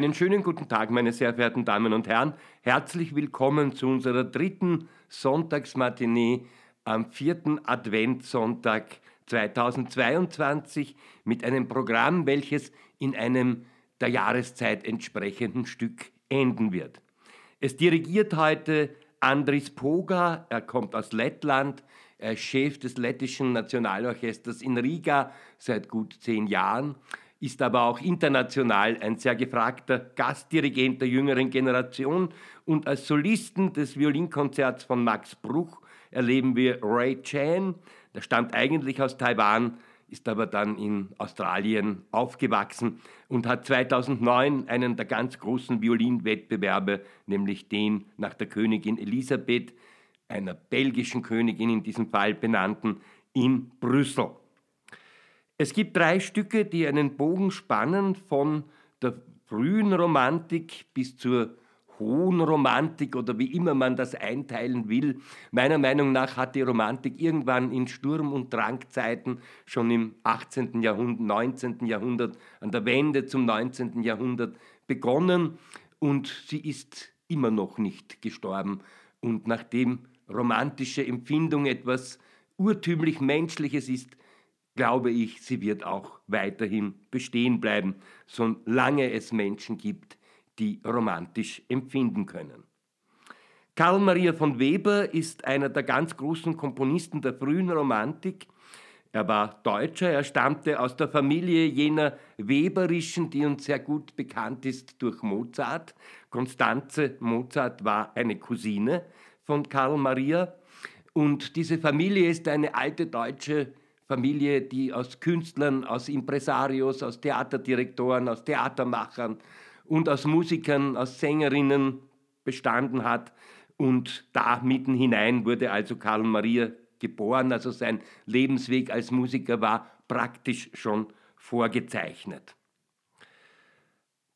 Einen schönen guten Tag, meine sehr verehrten Damen und Herren. Herzlich willkommen zu unserer dritten Sonntagsmatinee am vierten Adventssonntag 2022 mit einem Programm, welches in einem der Jahreszeit entsprechenden Stück enden wird. Es dirigiert heute Andris Poga, er kommt aus Lettland, er ist Chef des lettischen Nationalorchesters in Riga seit gut zehn Jahren ist aber auch international ein sehr gefragter Gastdirigent der jüngeren Generation. Und als Solisten des Violinkonzerts von Max Bruch erleben wir Ray Chan, der stammt eigentlich aus Taiwan, ist aber dann in Australien aufgewachsen und hat 2009 einen der ganz großen Violinwettbewerbe, nämlich den nach der Königin Elisabeth, einer belgischen Königin in diesem Fall benannten, in Brüssel es gibt drei Stücke, die einen Bogen spannen von der frühen Romantik bis zur hohen Romantik oder wie immer man das einteilen will. Meiner Meinung nach hat die Romantik irgendwann in Sturm- und Drangzeiten schon im 18. Jahrhundert, 19. Jahrhundert, an der Wende zum 19. Jahrhundert begonnen und sie ist immer noch nicht gestorben. Und nachdem romantische Empfindung etwas urtümlich Menschliches ist, glaube ich, sie wird auch weiterhin bestehen bleiben, solange es Menschen gibt, die romantisch empfinden können. Karl Maria von Weber ist einer der ganz großen Komponisten der frühen Romantik. Er war Deutscher, er stammte aus der Familie jener Weberischen, die uns sehr gut bekannt ist durch Mozart. Konstanze Mozart war eine Cousine von Karl Maria. Und diese Familie ist eine alte deutsche Familie, die aus Künstlern, aus Impresarios, aus Theaterdirektoren, aus Theatermachern und aus Musikern, aus Sängerinnen bestanden hat. Und da mitten hinein wurde also Karl Maria geboren, also sein Lebensweg als Musiker war praktisch schon vorgezeichnet.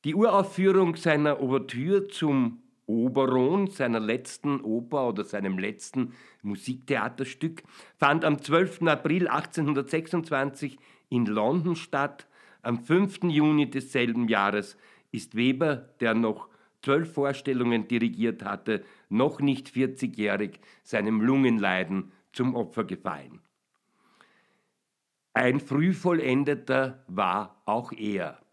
Die Uraufführung seiner Ouvertüre zum Oberon, seiner letzten Oper oder seinem letzten Musiktheaterstück, fand am 12. April 1826 in London statt. Am 5. Juni desselben Jahres ist Weber, der noch zwölf Vorstellungen dirigiert hatte, noch nicht 40-jährig, seinem Lungenleiden zum Opfer gefallen. Ein Frühvollendeter war auch er.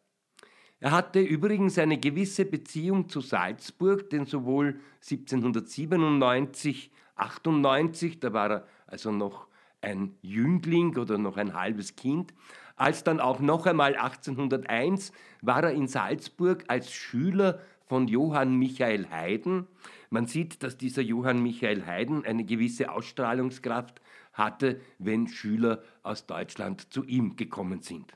Er hatte übrigens eine gewisse Beziehung zu Salzburg, denn sowohl 1797, 98, da war er also noch ein Jüngling oder noch ein halbes Kind, als dann auch noch einmal 1801 war er in Salzburg als Schüler von Johann Michael Haydn. Man sieht, dass dieser Johann Michael Haydn eine gewisse Ausstrahlungskraft hatte, wenn Schüler aus Deutschland zu ihm gekommen sind.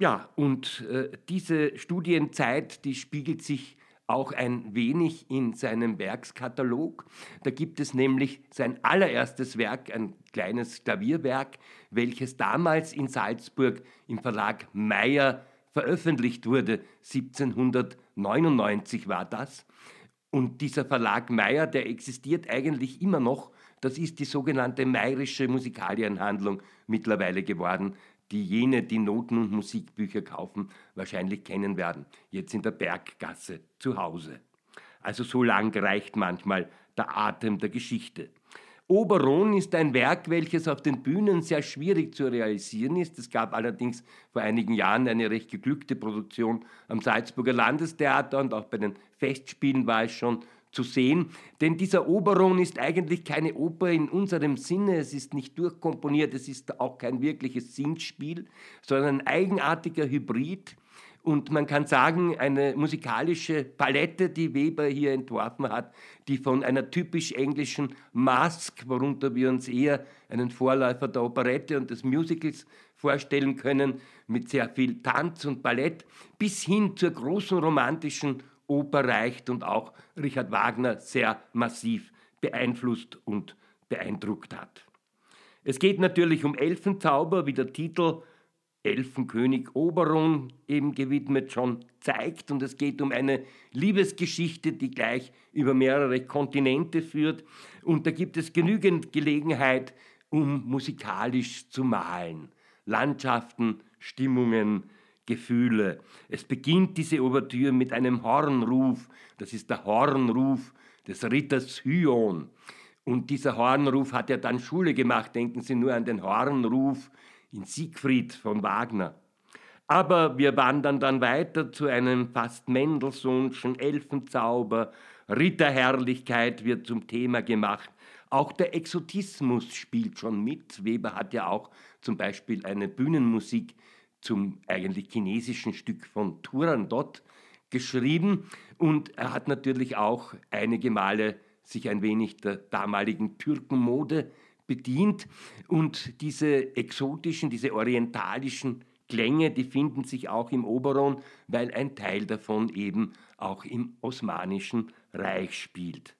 Ja, und äh, diese Studienzeit, die spiegelt sich auch ein wenig in seinem Werkskatalog. Da gibt es nämlich sein allererstes Werk, ein kleines Klavierwerk, welches damals in Salzburg im Verlag Meyer veröffentlicht wurde. 1799 war das. Und dieser Verlag Meyer, der existiert eigentlich immer noch. Das ist die sogenannte Meyerische Musikalienhandlung mittlerweile geworden die jene, die Noten- und Musikbücher kaufen, wahrscheinlich kennen werden, jetzt in der Berggasse zu Hause. Also so lang reicht manchmal der Atem der Geschichte. Oberon ist ein Werk, welches auf den Bühnen sehr schwierig zu realisieren ist. Es gab allerdings vor einigen Jahren eine recht geglückte Produktion am Salzburger Landestheater und auch bei den Festspielen war es schon zu sehen. Denn dieser Oberon ist eigentlich keine Oper in unserem Sinne, es ist nicht durchkomponiert, es ist auch kein wirkliches Singspiel, sondern ein eigenartiger Hybrid. Und man kann sagen, eine musikalische Palette, die Weber hier entworfen hat, die von einer typisch englischen Mask, worunter wir uns eher einen Vorläufer der Operette und des Musicals vorstellen können, mit sehr viel Tanz und Ballett, bis hin zur großen romantischen Oper reicht und auch Richard Wagner sehr massiv beeinflusst und beeindruckt hat. Es geht natürlich um Elfenzauber, wie der Titel Elfenkönig Oberon eben gewidmet schon zeigt. Und es geht um eine Liebesgeschichte, die gleich über mehrere Kontinente führt. Und da gibt es genügend Gelegenheit, um musikalisch zu malen. Landschaften, Stimmungen, Gefühle. Es beginnt diese Ouvertüre mit einem Hornruf. Das ist der Hornruf des Ritters Hyon. Und dieser Hornruf hat ja dann Schule gemacht. Denken Sie nur an den Hornruf in Siegfried von Wagner. Aber wir wandern dann weiter zu einem fast Mendelssohnschen Elfenzauber. Ritterherrlichkeit wird zum Thema gemacht. Auch der Exotismus spielt schon mit. Weber hat ja auch zum Beispiel eine Bühnenmusik zum eigentlich chinesischen Stück von Turandot geschrieben. Und er hat natürlich auch einige Male sich ein wenig der damaligen Türkenmode bedient. Und diese exotischen, diese orientalischen Klänge, die finden sich auch im Oberon, weil ein Teil davon eben auch im Osmanischen Reich spielt.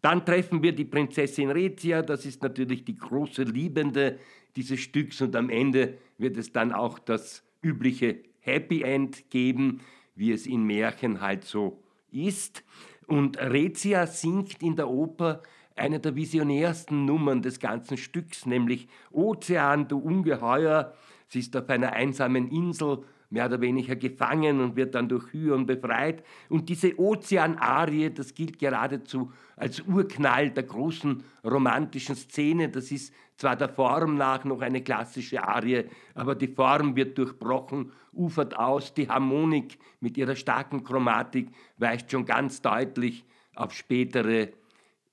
Dann treffen wir die Prinzessin Rezia, das ist natürlich die große Liebende dieses Stücks und am Ende wird es dann auch das übliche Happy End geben, wie es in Märchen halt so ist. Und Rezia singt in der Oper eine der visionärsten Nummern des ganzen Stücks, nämlich Ozean, du Ungeheuer. Sie ist auf einer einsamen Insel mehr oder weniger gefangen und wird dann durch Hyon befreit. Und diese Ozeanarie, das gilt geradezu als Urknall der großen romantischen Szene. Das ist zwar der Form nach noch eine klassische Arie, aber die Form wird durchbrochen, ufert aus. Die Harmonik mit ihrer starken Chromatik weist schon ganz deutlich auf spätere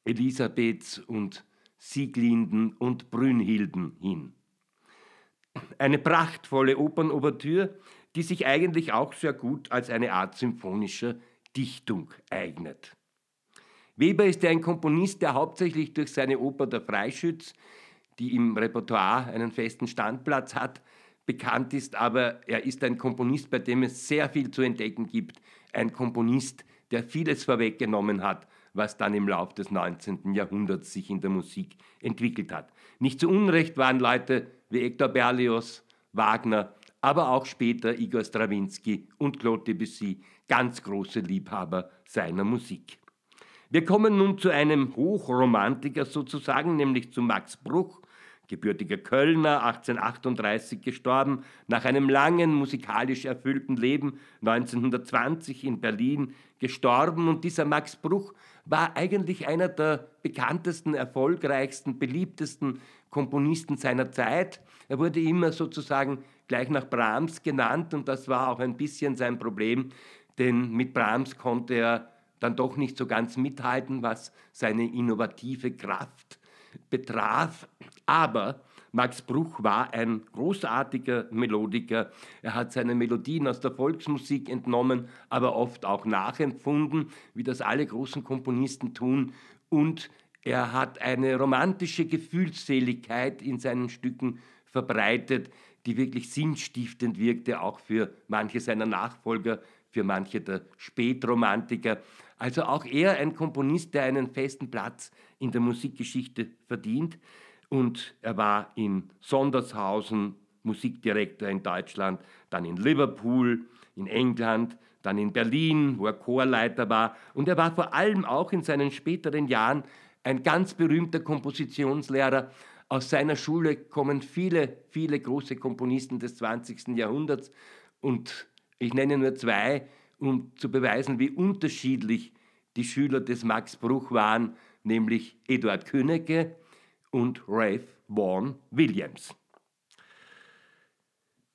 Elisabeths und Sieglinden und Brünnhilden hin. Eine prachtvolle Opernouvertüre, die sich eigentlich auch sehr gut als eine Art symphonischer Dichtung eignet. Weber ist ein Komponist, der hauptsächlich durch seine Oper Der Freischütz, die im Repertoire einen festen Standplatz hat, bekannt ist, aber er ist ein Komponist, bei dem es sehr viel zu entdecken gibt. Ein Komponist, der vieles vorweggenommen hat, was dann im Lauf des 19. Jahrhunderts sich in der Musik entwickelt hat. Nicht zu Unrecht waren Leute wie Hector Berlioz, Wagner aber auch später Igor Strawinski und Claude Debussy ganz große Liebhaber seiner Musik. Wir kommen nun zu einem Hochromantiker sozusagen, nämlich zu Max Bruch, gebürtiger Kölner, 1838 gestorben, nach einem langen musikalisch erfüllten Leben 1920 in Berlin gestorben. Und dieser Max Bruch war eigentlich einer der bekanntesten, erfolgreichsten, beliebtesten Komponisten seiner Zeit. Er wurde immer sozusagen gleich nach Brahms genannt und das war auch ein bisschen sein Problem, denn mit Brahms konnte er dann doch nicht so ganz mithalten, was seine innovative Kraft betraf. Aber Max Bruch war ein großartiger Melodiker. Er hat seine Melodien aus der Volksmusik entnommen, aber oft auch nachempfunden, wie das alle großen Komponisten tun. Und er hat eine romantische Gefühlsseligkeit in seinen Stücken verbreitet, die wirklich sinnstiftend wirkte, auch für manche seiner Nachfolger, für manche der Spätromantiker. Also auch er ein Komponist, der einen festen Platz in der Musikgeschichte verdient. Und er war in Sondershausen Musikdirektor in Deutschland, dann in Liverpool, in England, dann in Berlin, wo er Chorleiter war. Und er war vor allem auch in seinen späteren Jahren ein ganz berühmter Kompositionslehrer, aus seiner Schule kommen viele, viele große Komponisten des 20. Jahrhunderts und ich nenne nur zwei, um zu beweisen, wie unterschiedlich die Schüler des Max Bruch waren, nämlich Eduard Königke und Ralph Vaughan Williams.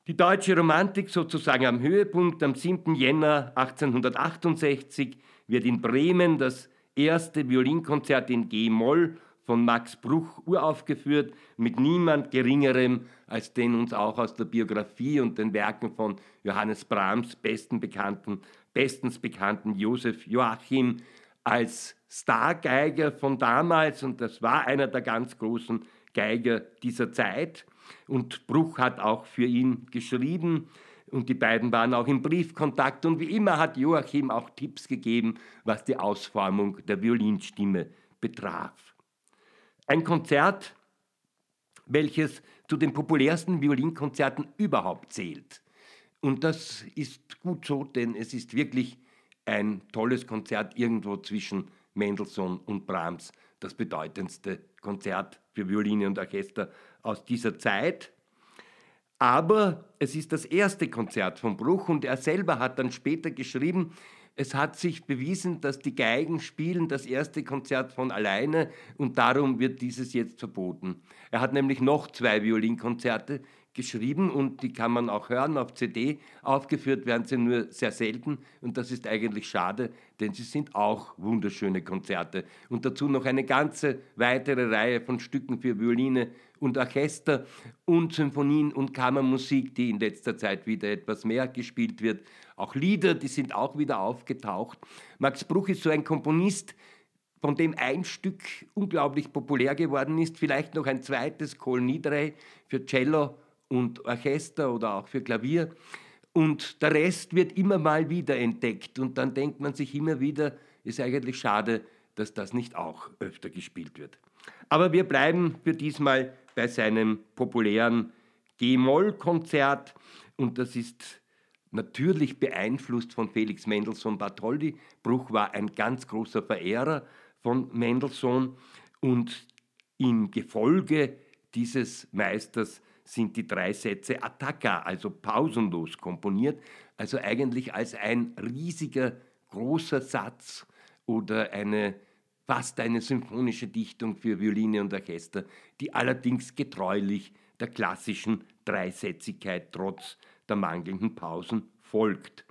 Die deutsche Romantik sozusagen am Höhepunkt am 7. Jänner 1868 wird in Bremen das erste Violinkonzert in G-Moll von Max Bruch uraufgeführt, mit niemand Geringerem als den uns auch aus der Biografie und den Werken von Johannes Brahms besten bekannten, bestens bekannten Josef Joachim als Stargeiger von damals und das war einer der ganz großen Geiger dieser Zeit. Und Bruch hat auch für ihn geschrieben und die beiden waren auch im Briefkontakt und wie immer hat Joachim auch Tipps gegeben, was die Ausformung der Violinstimme betraf. Ein Konzert, welches zu den populärsten Violinkonzerten überhaupt zählt. Und das ist gut so, denn es ist wirklich ein tolles Konzert irgendwo zwischen Mendelssohn und Brahms, das bedeutendste Konzert für Violine und Orchester aus dieser Zeit. Aber es ist das erste Konzert von Bruch und er selber hat dann später geschrieben, es hat sich bewiesen, dass die Geigen spielen das erste Konzert von alleine und darum wird dieses jetzt verboten. Er hat nämlich noch zwei Violinkonzerte geschrieben und die kann man auch hören auf CD. Aufgeführt werden sie nur sehr selten und das ist eigentlich schade, denn sie sind auch wunderschöne Konzerte. Und dazu noch eine ganze weitere Reihe von Stücken für Violine und Orchester und Symphonien und Kammermusik, die in letzter Zeit wieder etwas mehr gespielt wird. Auch Lieder, die sind auch wieder aufgetaucht. Max Bruch ist so ein Komponist, von dem ein Stück unglaublich populär geworden ist, vielleicht noch ein zweites, Kol Nidre für Cello und Orchester oder auch für Klavier. Und der Rest wird immer mal wieder entdeckt. Und dann denkt man sich immer wieder, ist eigentlich schade, dass das nicht auch öfter gespielt wird. Aber wir bleiben für diesmal bei seinem populären G-Moll-Konzert. Und das ist natürlich beeinflusst von Felix Mendelssohn Bartholdy. Bruch war ein ganz großer Verehrer von Mendelssohn. Und im Gefolge dieses Meisters sind die drei Sätze Attacca, also pausenlos komponiert, also eigentlich als ein riesiger, großer Satz oder eine fast eine symphonische Dichtung für Violine und Orchester, die allerdings getreulich der klassischen Dreisätzigkeit trotz der mangelnden Pausen folgt.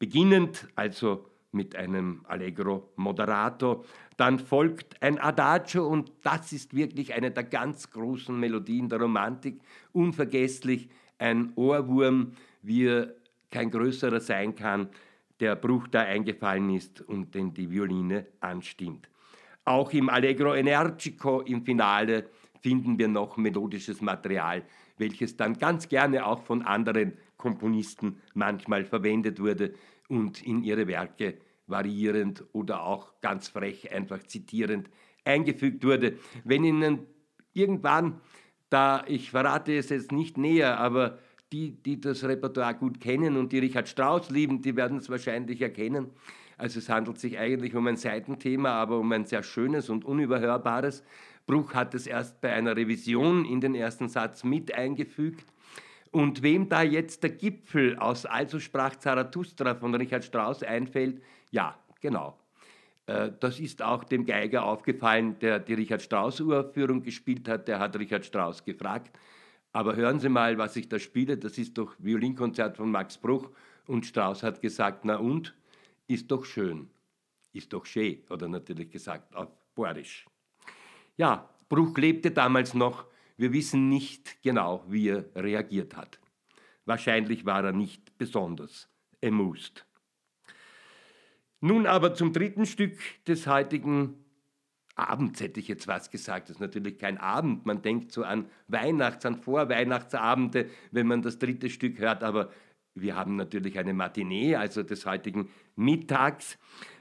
Beginnend also mit einem Allegro moderato. Dann folgt ein Adagio und das ist wirklich eine der ganz großen Melodien der Romantik. Unvergesslich ein Ohrwurm, wie er kein größerer sein kann, der Bruch da eingefallen ist und den die Violine anstimmt. Auch im Allegro Energico im Finale finden wir noch melodisches Material, welches dann ganz gerne auch von anderen Komponisten manchmal verwendet wurde und in ihre Werke variierend oder auch ganz frech einfach zitierend eingefügt wurde. Wenn Ihnen irgendwann, da ich verrate es jetzt nicht näher, aber die, die das Repertoire gut kennen und die Richard Strauss lieben, die werden es wahrscheinlich erkennen. Also es handelt sich eigentlich um ein Seitenthema, aber um ein sehr schönes und unüberhörbares. Bruch hat es erst bei einer Revision in den ersten Satz mit eingefügt. Und wem da jetzt der Gipfel aus Also sprach Zarathustra von Richard Strauss einfällt, ja, genau. Äh, das ist auch dem Geiger aufgefallen, der die Richard Strauss-Uraufführung gespielt hat. Der hat Richard Strauss gefragt, aber hören Sie mal, was ich da spiele, das ist doch Violinkonzert von Max Bruch. Und Strauss hat gesagt, na und? Ist doch schön. Ist doch schön, hat er natürlich gesagt, auf Borisch. Ja, Bruch lebte damals noch wir wissen nicht genau, wie er reagiert hat. Wahrscheinlich war er nicht besonders amused. Nun aber zum dritten Stück des heutigen Abends, hätte ich jetzt was gesagt. Das ist natürlich kein Abend. Man denkt so an Weihnachts-, an Vorweihnachtsabende, wenn man das dritte Stück hört. Aber wir haben natürlich eine Matinee, also des heutigen Mittags.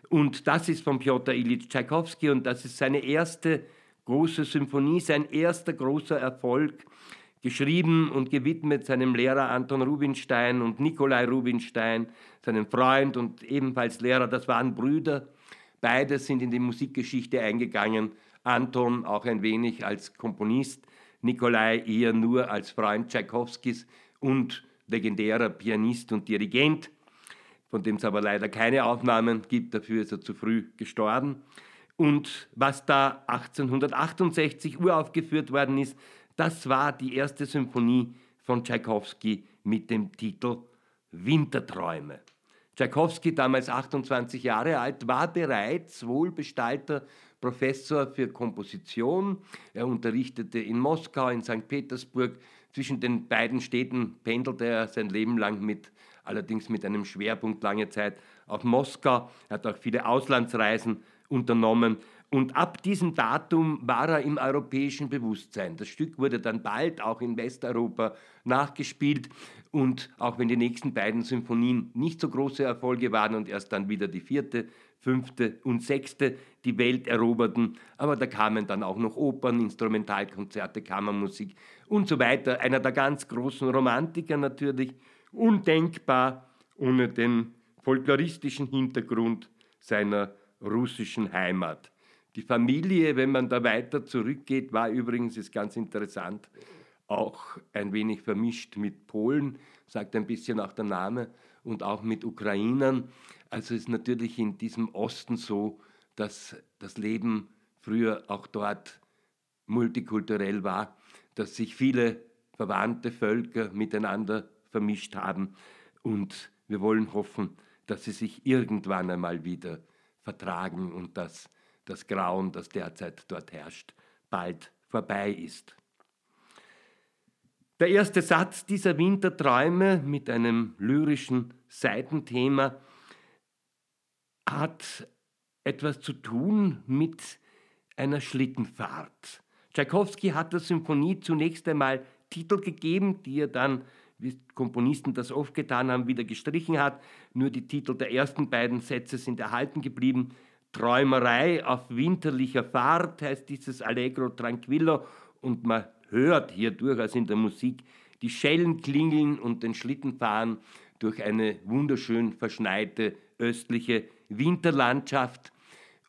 Und das ist von Piotr Ilyich Tschaikowski und das ist seine erste große Symphonie, sein erster großer Erfolg, geschrieben und gewidmet seinem Lehrer Anton Rubinstein und Nikolai Rubinstein, seinem Freund und ebenfalls Lehrer, das waren Brüder. Beide sind in die Musikgeschichte eingegangen. Anton auch ein wenig als Komponist, Nikolai eher nur als Freund Tschaikowskis und legendärer Pianist und Dirigent, von dem es aber leider keine Aufnahmen gibt, dafür ist er zu früh gestorben. Und was da 1868 uraufgeführt worden ist, das war die erste Symphonie von Tschaikowski mit dem Titel Winterträume. Tschaikowski, damals 28 Jahre alt, war bereits wohlbestallter Professor für Komposition. Er unterrichtete in Moskau, in St. Petersburg. Zwischen den beiden Städten pendelte er sein Leben lang mit, allerdings mit einem Schwerpunkt lange Zeit auf Moskau. Er hat auch viele Auslandsreisen unternommen. Und ab diesem Datum war er im europäischen Bewusstsein. Das Stück wurde dann bald auch in Westeuropa nachgespielt. Und auch wenn die nächsten beiden Symphonien nicht so große Erfolge waren und erst dann wieder die vierte, fünfte und sechste die Welt eroberten, aber da kamen dann auch noch Opern, Instrumentalkonzerte, Kammermusik und so weiter. Einer der ganz großen Romantiker natürlich, undenkbar ohne den folkloristischen Hintergrund seiner russischen Heimat. Die Familie, wenn man da weiter zurückgeht, war übrigens, ist ganz interessant, auch ein wenig vermischt mit Polen, sagt ein bisschen auch der Name, und auch mit Ukrainern. Also ist natürlich in diesem Osten so, dass das Leben früher auch dort multikulturell war, dass sich viele verwandte Völker miteinander vermischt haben und wir wollen hoffen, dass sie sich irgendwann einmal wieder vertragen und dass das Grauen, das derzeit dort herrscht, bald vorbei ist. Der erste Satz dieser Winterträume mit einem lyrischen Seitenthema hat etwas zu tun mit einer Schlittenfahrt. Tschaikowski hat der Symphonie zunächst einmal Titel gegeben, die er dann, wie Komponisten das oft getan haben, wieder gestrichen hat. Nur die Titel der ersten beiden Sätze sind erhalten geblieben. Träumerei auf winterlicher Fahrt heißt dieses Allegro Tranquillo und man hört hier durchaus in der Musik die Schellen klingeln und den Schlitten fahren durch eine wunderschön verschneite östliche Winterlandschaft.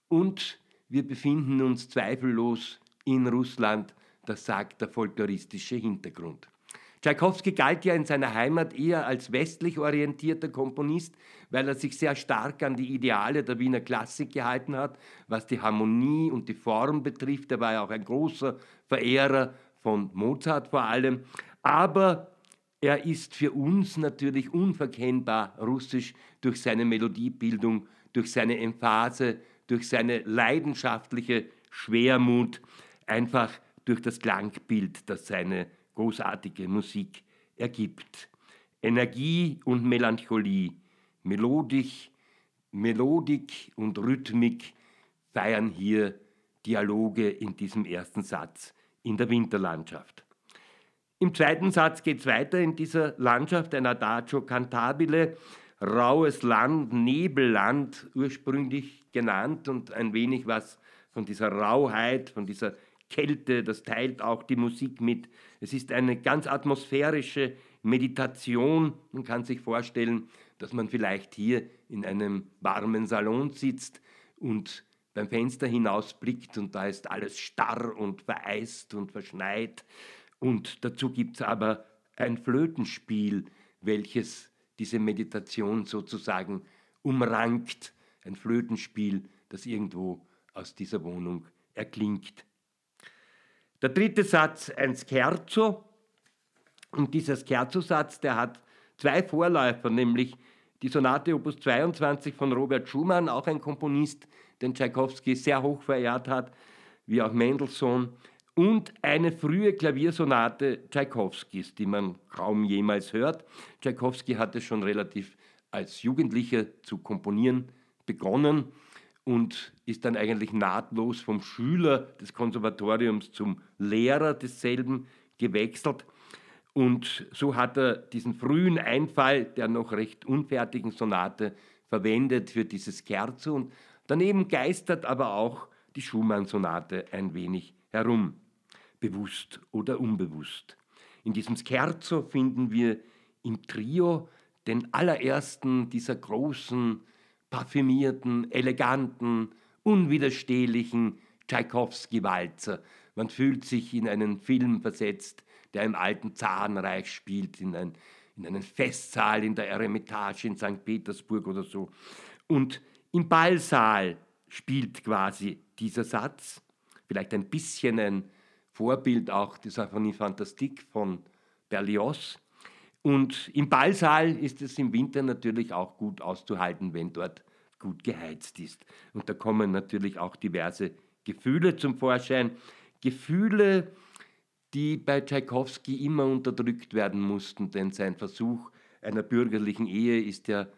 Und wir befinden uns zweifellos in Russland, das sagt der folkloristische Hintergrund. Tschaikowski galt ja in seiner Heimat eher als westlich orientierter Komponist, weil er sich sehr stark an die Ideale der Wiener Klassik gehalten hat, was die Harmonie und die Form betrifft. Er war ja auch ein großer Verehrer von Mozart vor allem. Aber er ist für uns natürlich unverkennbar russisch durch seine Melodiebildung, durch seine Emphase, durch seine leidenschaftliche Schwermut, einfach durch das Klangbild, das seine großartige Musik ergibt. Energie und Melancholie, Melodik, Melodik und Rhythmik feiern hier Dialoge in diesem ersten Satz in der Winterlandschaft. Im zweiten Satz geht es weiter in dieser Landschaft, ein Adagio cantabile, raues Land, Nebelland ursprünglich genannt und ein wenig was von dieser Rauheit, von dieser Kälte, das teilt auch die Musik mit. Es ist eine ganz atmosphärische Meditation. Man kann sich vorstellen, dass man vielleicht hier in einem warmen Salon sitzt und beim Fenster hinausblickt und da ist alles starr und vereist und verschneit. Und dazu gibt es aber ein Flötenspiel, welches diese Meditation sozusagen umrankt. Ein Flötenspiel, das irgendwo aus dieser Wohnung erklingt. Der dritte Satz, ein Scherzo. Und dieser Scherzo-Satz, der hat zwei Vorläufer, nämlich die Sonate Opus 22 von Robert Schumann, auch ein Komponist, den Tschaikowski sehr hoch verehrt hat, wie auch Mendelssohn, und eine frühe Klaviersonate Tschaikowskis, die man kaum jemals hört. Tschaikowski hatte schon relativ als Jugendlicher zu komponieren begonnen und ist dann eigentlich nahtlos vom Schüler des Konservatoriums zum Lehrer desselben gewechselt. Und so hat er diesen frühen Einfall der noch recht unfertigen Sonate verwendet für dieses Scherzo. Und daneben geistert aber auch die Schumann-Sonate ein wenig herum, bewusst oder unbewusst. In diesem Scherzo finden wir im Trio den allerersten dieser großen parfümierten, eleganten, unwiderstehlichen Tschaikowski-Walzer. Man fühlt sich in einen Film versetzt, der im alten Zarenreich spielt, in, ein, in einen Festsaal in der Eremitage in St. Petersburg oder so. Und im Ballsaal spielt quasi dieser Satz, vielleicht ein bisschen ein Vorbild auch der Symphonie Fantastique von Berlioz, und im Ballsaal ist es im Winter natürlich auch gut auszuhalten, wenn dort gut geheizt ist. Und da kommen natürlich auch diverse Gefühle zum Vorschein. Gefühle, die bei Tschaikowski immer unterdrückt werden mussten, denn sein Versuch einer bürgerlichen Ehe ist ja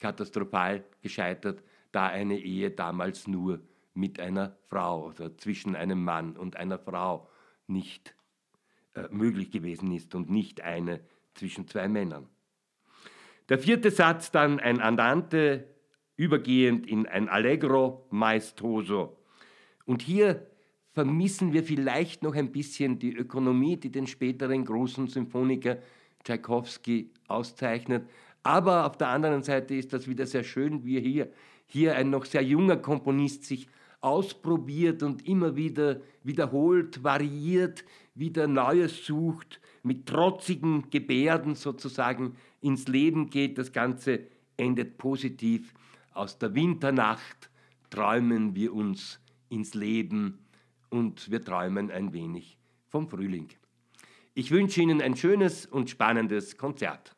katastrophal gescheitert, da eine Ehe damals nur mit einer Frau oder zwischen einem Mann und einer Frau nicht äh, möglich gewesen ist und nicht eine zwischen zwei Männern. Der vierte Satz dann ein Andante, übergehend in ein Allegro maestoso. Und hier vermissen wir vielleicht noch ein bisschen die Ökonomie, die den späteren großen Symphoniker Tchaikovsky auszeichnet. Aber auf der anderen Seite ist das wieder sehr schön, wie hier, hier ein noch sehr junger Komponist sich ausprobiert und immer wieder wiederholt, variiert, wieder Neues sucht, mit trotzigen Gebärden sozusagen ins Leben geht. Das Ganze endet positiv. Aus der Winternacht träumen wir uns ins Leben und wir träumen ein wenig vom Frühling. Ich wünsche Ihnen ein schönes und spannendes Konzert.